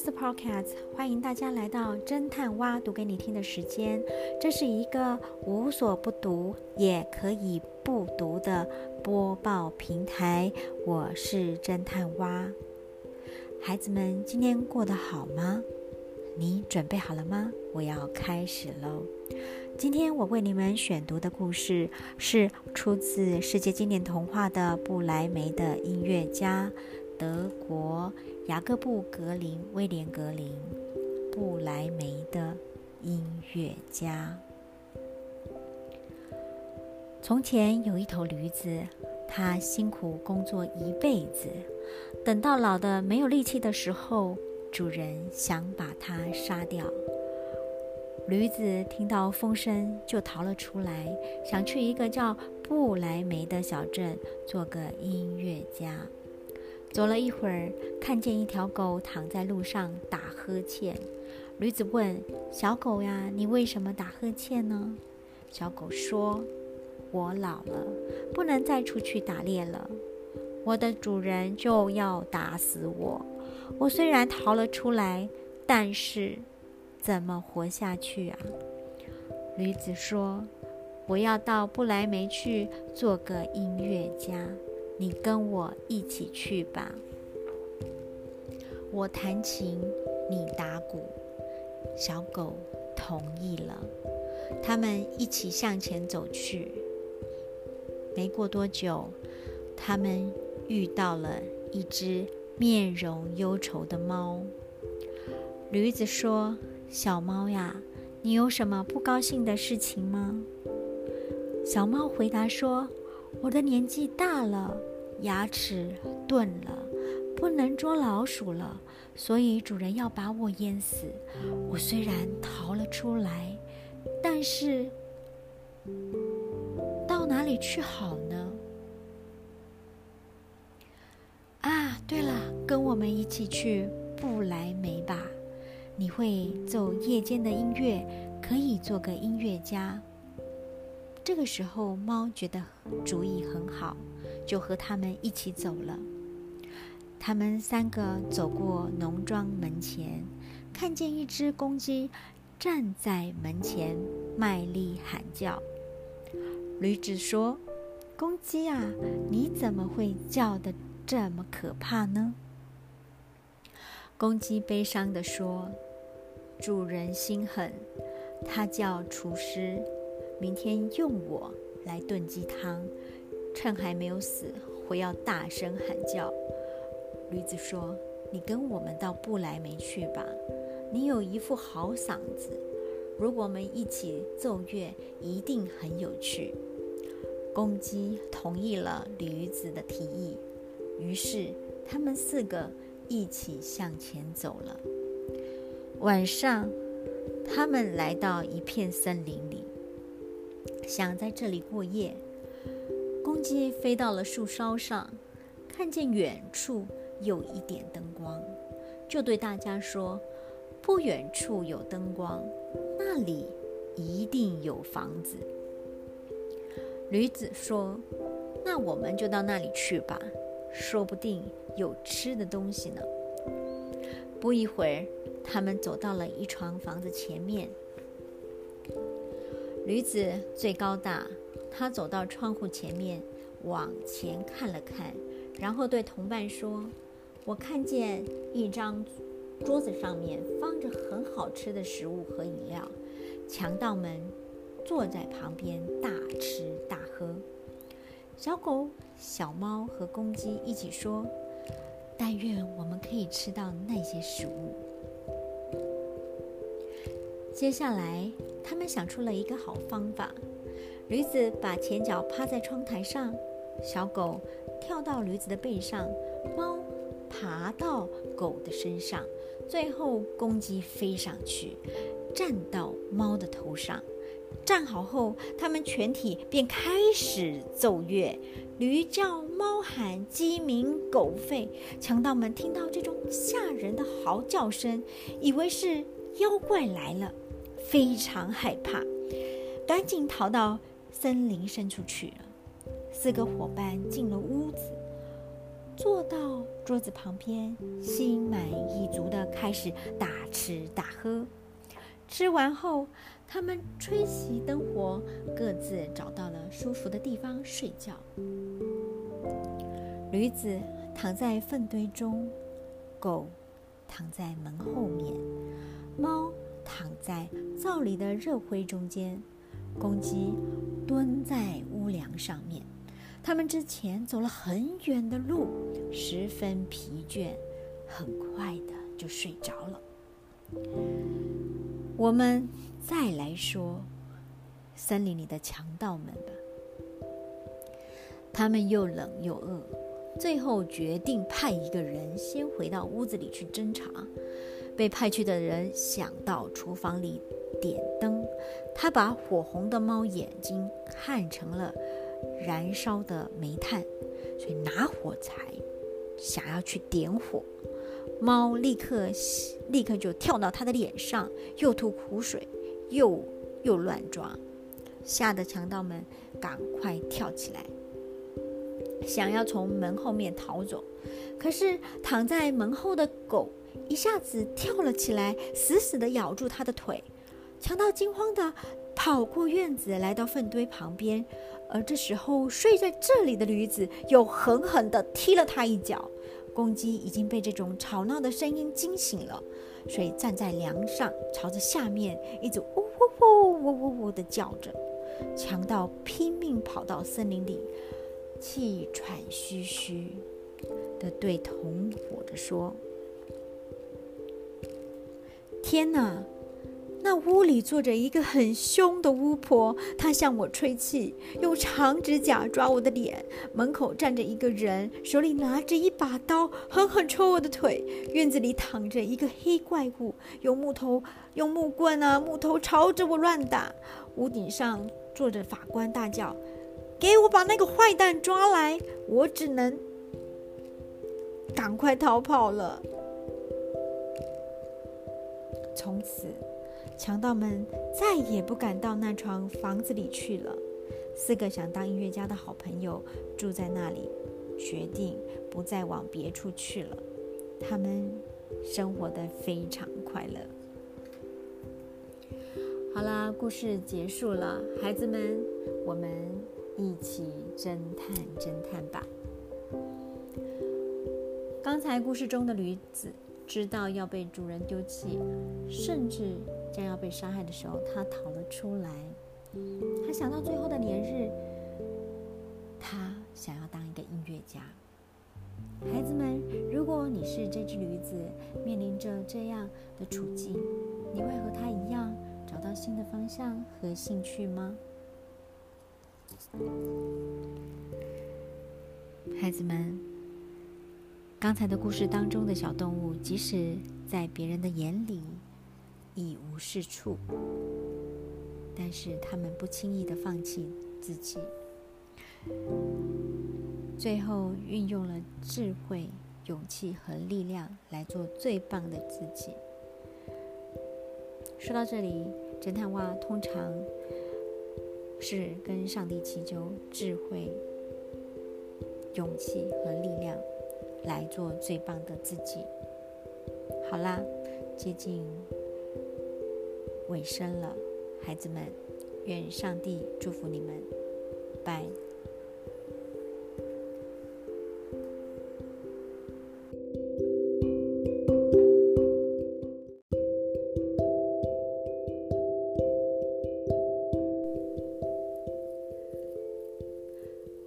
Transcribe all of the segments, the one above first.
Alice Podcast，欢迎大家来到侦探蛙读给你听的时间。这是一个无所不读也可以不读的播报平台。我是侦探蛙。孩子们今天过得好吗？你准备好了吗？我要开始喽。今天我为你们选读的故事是出自世界经典童话的布莱梅的音乐家。德国雅各布·格林、威廉·格林、布莱梅的音乐家。从前有一头驴子，它辛苦工作一辈子，等到老的没有力气的时候，主人想把它杀掉。驴子听到风声就逃了出来，想去一个叫布莱梅的小镇做个音乐家。走了一会儿，看见一条狗躺在路上打呵欠。驴子问：“小狗呀，你为什么打呵欠呢？”小狗说：“我老了，不能再出去打猎了。我的主人就要打死我。我虽然逃了出来，但是怎么活下去啊？”驴子说：“我要到不来梅去做个音乐家。”你跟我一起去吧。我弹琴，你打鼓。小狗同意了。他们一起向前走去。没过多久，他们遇到了一只面容忧愁的猫。驴子说：“小猫呀，你有什么不高兴的事情吗？”小猫回答说：“我的年纪大了。”牙齿钝了，不能捉老鼠了，所以主人要把我淹死。我虽然逃了出来，但是到哪里去好呢？啊，对了，跟我们一起去不来梅吧。你会奏夜间的音乐，可以做个音乐家。这个时候，猫觉得主意很好。就和他们一起走了。他们三个走过农庄门前，看见一只公鸡站在门前，卖力喊叫。驴子说：“公鸡啊，你怎么会叫得这么可怕呢？”公鸡悲伤地说：“主人心狠，他叫厨师明天用我来炖鸡汤。”趁还没有死，我要大声喊叫。驴子说：“你跟我们到布莱梅去吧，你有一副好嗓子，如果我们一起奏乐，一定很有趣。”公鸡同意了驴子的提议，于是他们四个一起向前走了。晚上，他们来到一片森林里，想在这里过夜。公鸡飞到了树梢上，看见远处有一点灯光，就对大家说：“不远处有灯光，那里一定有房子。”驴子说：“那我们就到那里去吧，说不定有吃的东西呢。”不一会儿，他们走到了一幢房子前面。驴子最高大。他走到窗户前面，往前看了看，然后对同伴说：“我看见一张桌子上面放着很好吃的食物和饮料，强盗们坐在旁边大吃大喝。”小狗、小猫和公鸡一起说：“但愿我们可以吃到那些食物。”接下来，他们想出了一个好方法。驴子把前脚趴在窗台上，小狗跳到驴子的背上，猫爬到狗的身上，最后公鸡飞上去，站到猫的头上。站好后，他们全体便开始奏乐，驴叫，猫喊，鸡鸣，狗吠。强盗们听到这种吓人的嚎叫声，以为是妖怪来了，非常害怕，赶紧逃到。森林深处去了。四个伙伴进了屋子，坐到桌子旁边，心满意足的开始大吃大喝。吃完后，他们吹熄灯火，各自找到了舒服的地方睡觉。驴子躺在粪堆中，狗躺在门后面，猫躺在灶里的热灰中间，公鸡蹲在屋梁上面。他们之前走了很远的路，十分疲倦，很快的就睡着了。我们再来说森林里的强盗们吧。他们又冷又饿，最后决定派一个人先回到屋子里去侦查。被派去的人想到厨房里点灯，他把火红的猫眼睛看成了。燃烧的煤炭，所以拿火柴，想要去点火。猫立刻立刻就跳到他的脸上，又吐苦水，又又乱抓，吓得强盗们赶快跳起来，想要从门后面逃走。可是躺在门后的狗一下子跳了起来，死死地咬住他的腿。强盗惊慌地跑过院子，来到粪堆旁边。而这时候，睡在这里的驴子又狠狠地踢了他一脚。公鸡已经被这种吵闹的声音惊醒了，所以站在梁上，朝着下面一直呜呜呜呜呜呜的叫着。强盗拼命跑到森林里，气喘吁吁地对同伙的说：“天哪！”那屋里坐着一个很凶的巫婆，她向我吹气，用长指甲抓我的脸。门口站着一个人，手里拿着一把刀，狠狠戳我的腿。院子里躺着一个黑怪物，用木头、用木棍啊木头朝着我乱打。屋顶上坐着法官，大叫：“给我把那个坏蛋抓来！”我只能赶快逃跑了。从此。强盗们再也不敢到那幢房子里去了。四个想当音乐家的好朋友住在那里，决定不再往别处去了。他们生活的非常快乐。好啦，故事结束了，孩子们，我们一起侦探侦探吧。刚才故事中的驴子知道要被主人丢弃，甚至。将要被杀害的时候，他逃了出来。他想到最后的年日，他想要当一个音乐家。孩子们，如果你是这只驴子，面临着这样的处境，你会和他一样找到新的方向和兴趣吗？孩子们，刚才的故事当中的小动物，即使在别人的眼里，一无是处，但是他们不轻易的放弃自己，最后运用了智慧、勇气和力量来做最棒的自己。说到这里，侦探蛙通常是跟上帝祈求智慧、勇气和力量来做最棒的自己。好啦，接近。尾声了，孩子们，愿上帝祝福你们，拜。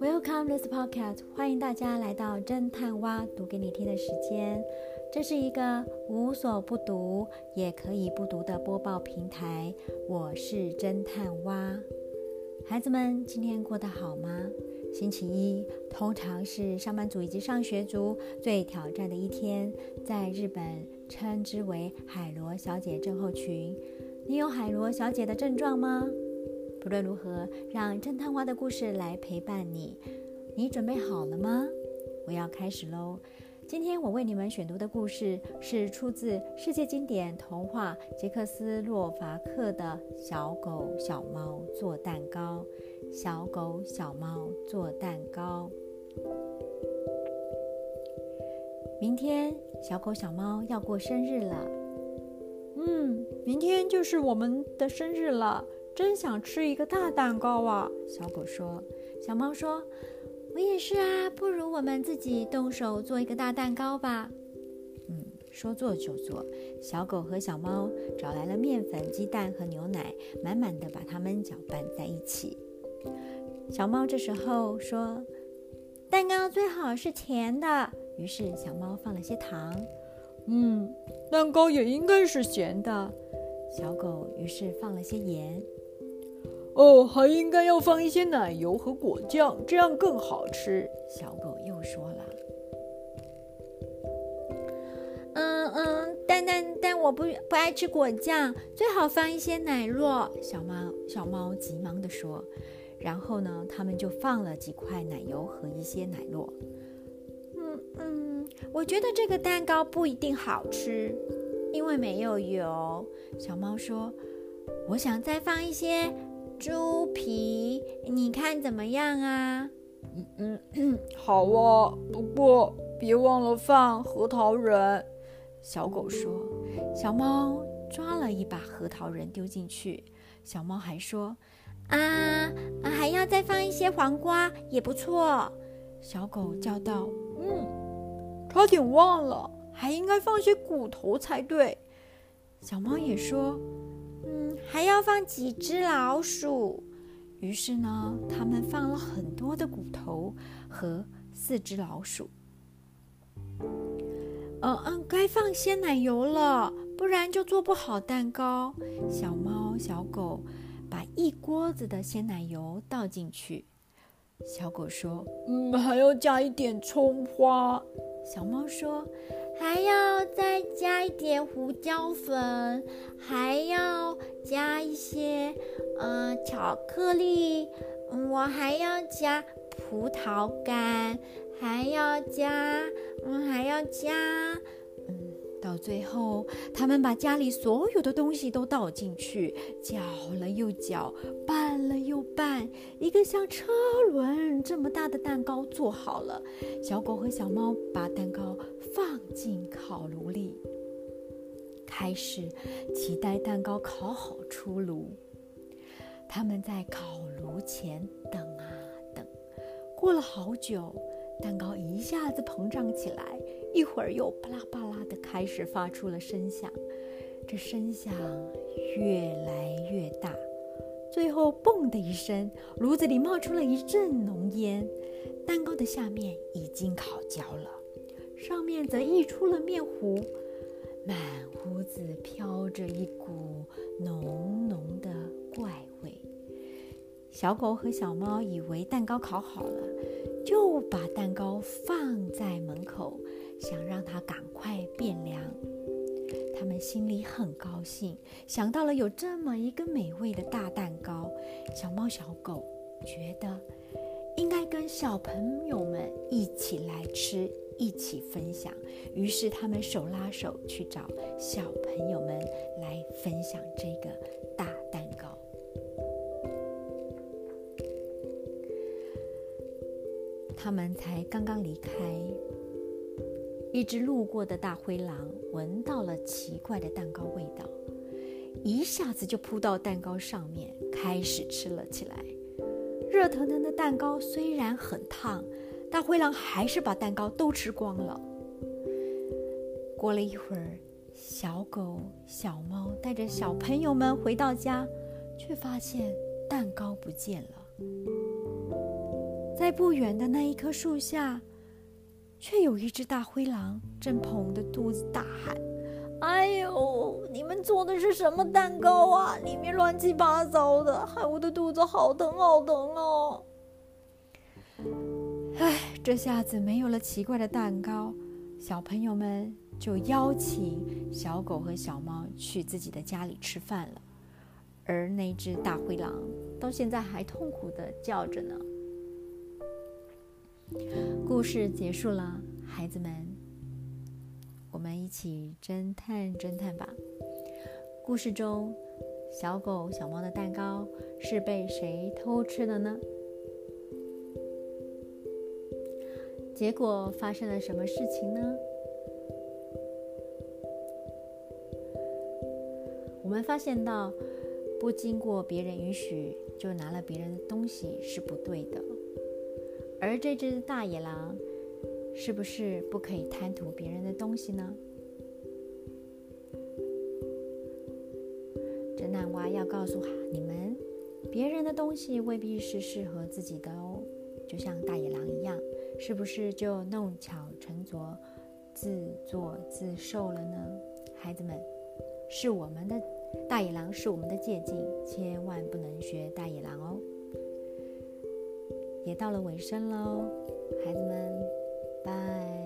Welcome this podcast，欢迎大家来到侦探蛙读给你听的时间。这是一个无所不读也可以不读的播报平台。我是侦探蛙，孩子们今天过得好吗？星期一通常是上班族以及上学族最挑战的一天，在日本称之为海螺小姐症候群。你有海螺小姐的症状吗？不论如何，让侦探蛙的故事来陪伴你。你准备好了吗？我要开始喽。今天我为你们选读的故事是出自世界经典童话《杰克斯洛伐克的小狗小猫做蛋糕》。小狗小猫做蛋糕。明天小狗小猫要过生日了。嗯，明天就是我们的生日了，真想吃一个大蛋糕啊！小狗说。小猫说：“我也是啊，不如我们自己动手做一个大蛋糕吧。”嗯，说做就做。小狗和小猫找来了面粉、鸡蛋和牛奶，满满的把它们搅拌在一起。小猫这时候说：“蛋糕最好是甜的。”于是小猫放了些糖。嗯，蛋糕也应该是咸的。小狗于是放了些盐。哦，还应该要放一些奶油和果酱，这样更好吃。小狗又说了。嗯嗯，但但但我不不爱吃果酱，最好放一些奶酪。小猫小猫急忙地说。然后呢，他们就放了几块奶油和一些奶酪。嗯嗯，我觉得这个蛋糕不一定好吃，因为没有油。小猫说：“我想再放一些猪皮，你看怎么样啊？”嗯嗯，好啊，不过别忘了放核桃仁。小狗说。小猫抓了一把核桃仁丢进去。小猫还说。啊，还要再放一些黄瓜也不错。小狗叫道：“嗯，差点忘了，还应该放些骨头才对。”小猫也说：“，还要放几只老鼠。”于是呢，他们放了很多的骨头和四只老鼠。嗯嗯，该放鲜奶油了，不然就做不好蛋糕。小猫、小狗。把一锅子的鲜奶油倒进去，小狗说：“嗯，还要加一点葱花。”小猫说：“还要再加一点胡椒粉，还要加一些呃巧克力，我还要加葡萄干，还要加，嗯，还要加。”嗯到最后，他们把家里所有的东西都倒进去，搅了又搅，拌了又拌，一个像车轮这么大的蛋糕做好了。小狗和小猫把蛋糕进烤炉里，开始期待蛋糕烤好出炉。他们在烤炉前等啊等，过了好久。蛋糕一下子膨胀起来，一会儿又巴拉巴拉的开始发出了声响，这声响越来越大，最后“嘣”的一声，炉子里冒出了一阵浓烟。蛋糕的下面已经烤焦了，上面则溢出了面糊，满屋子飘着一股浓浓的怪味。小狗和小猫以为蛋糕烤好了。就把蛋糕放在门口，想让它赶快变凉。他们心里很高兴，想到了有这么一个美味的大蛋糕。小猫、小狗觉得应该跟小朋友们一起来吃，一起分享。于是他们手拉手去找小朋友们来分享这个大蛋糕。他们才刚刚离开，一只路过的大灰狼闻到了奇怪的蛋糕味道，一下子就扑到蛋糕上面，开始吃了起来。热腾腾的蛋糕虽然很烫，大灰狼还是把蛋糕都吃光了。过了一会儿，小狗、小猫带着小朋友们回到家，却发现蛋糕不见了。在不远的那一棵树下，却有一只大灰狼正捧着肚子大喊：“哎呦，你们做的是什么蛋糕啊？里面乱七八糟的，害我的肚子好疼好疼哦！”这下子没有了奇怪的蛋糕，小朋友们就邀请小狗和小猫去自己的家里吃饭了，而那只大灰狼到现在还痛苦的叫着呢。故事结束了，孩子们，我们一起侦探侦探吧。故事中，小狗、小猫的蛋糕是被谁偷吃的呢？结果发生了什么事情呢？我们发现到不经过别人允许就拿了别人的东西是不对的。而这只大野狼是不是不可以贪图别人的东西呢？这难娃要告诉哈你们别人的东西未必是适合自己的哦。就像大野狼一样，是不是就弄巧成拙、自作自受了呢？孩子们，是我们的大野狼是我们的借鉴，千万不能学大野狼哦。也到了尾声喽，孩子们，拜。